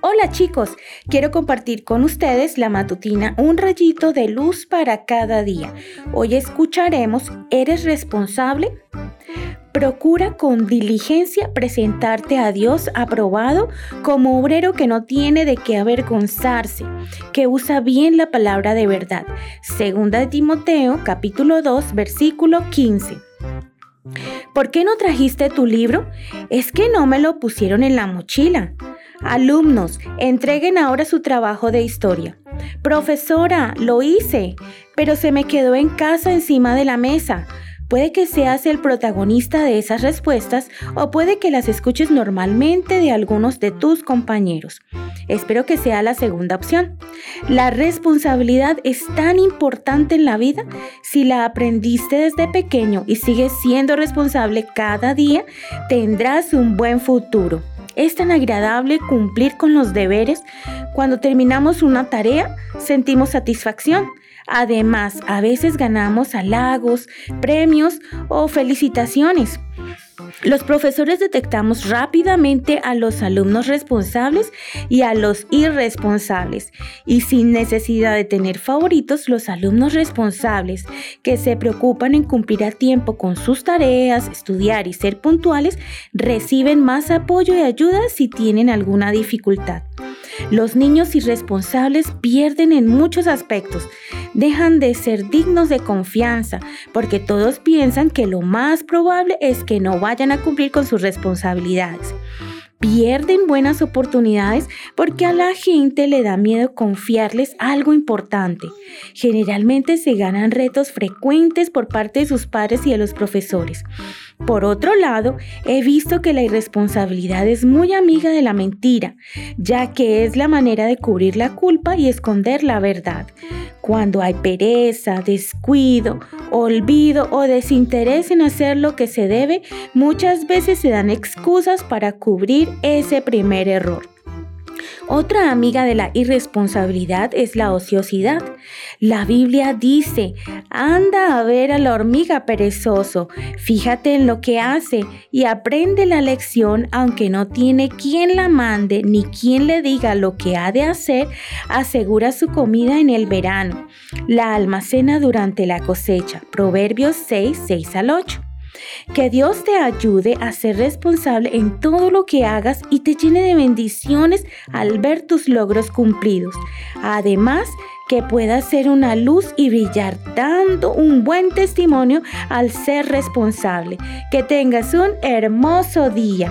Hola chicos, quiero compartir con ustedes la matutina Un rayito de luz para cada día. Hoy escucharemos ¿Eres responsable? Procura con diligencia presentarte a Dios aprobado como obrero que no tiene de qué avergonzarse, que usa bien la palabra de verdad. Segunda Timoteo, capítulo 2, versículo 15. ¿Por qué no trajiste tu libro? Es que no me lo pusieron en la mochila. Alumnos, entreguen ahora su trabajo de historia. Profesora, lo hice, pero se me quedó en casa encima de la mesa. Puede que seas el protagonista de esas respuestas o puede que las escuches normalmente de algunos de tus compañeros. Espero que sea la segunda opción. La responsabilidad es tan importante en la vida. Si la aprendiste desde pequeño y sigues siendo responsable cada día, tendrás un buen futuro. Es tan agradable cumplir con los deberes. Cuando terminamos una tarea, sentimos satisfacción. Además, a veces ganamos halagos, premios o felicitaciones. Los profesores detectamos rápidamente a los alumnos responsables y a los irresponsables y sin necesidad de tener favoritos, los alumnos responsables que se preocupan en cumplir a tiempo con sus tareas, estudiar y ser puntuales, reciben más apoyo y ayuda si tienen alguna dificultad. Los niños irresponsables pierden en muchos aspectos, dejan de ser dignos de confianza porque todos piensan que lo más probable es que no vayan a cumplir con sus responsabilidades pierden buenas oportunidades porque a la gente le da miedo confiarles algo importante. Generalmente se ganan retos frecuentes por parte de sus padres y de los profesores. Por otro lado, he visto que la irresponsabilidad es muy amiga de la mentira, ya que es la manera de cubrir la culpa y esconder la verdad. Cuando hay pereza, descuido, olvido o desinterés en hacer lo que se debe, muchas veces se dan excusas para cubrir ese primer error. Otra amiga de la irresponsabilidad es la ociosidad. La Biblia dice, anda a ver a la hormiga perezoso, fíjate en lo que hace y aprende la lección aunque no tiene quien la mande ni quien le diga lo que ha de hacer, asegura su comida en el verano, la almacena durante la cosecha. Proverbios 6, 6 al 8. Que Dios te ayude a ser responsable en todo lo que hagas y te llene de bendiciones al ver tus logros cumplidos. Además, que puedas ser una luz y brillar dando un buen testimonio al ser responsable. Que tengas un hermoso día.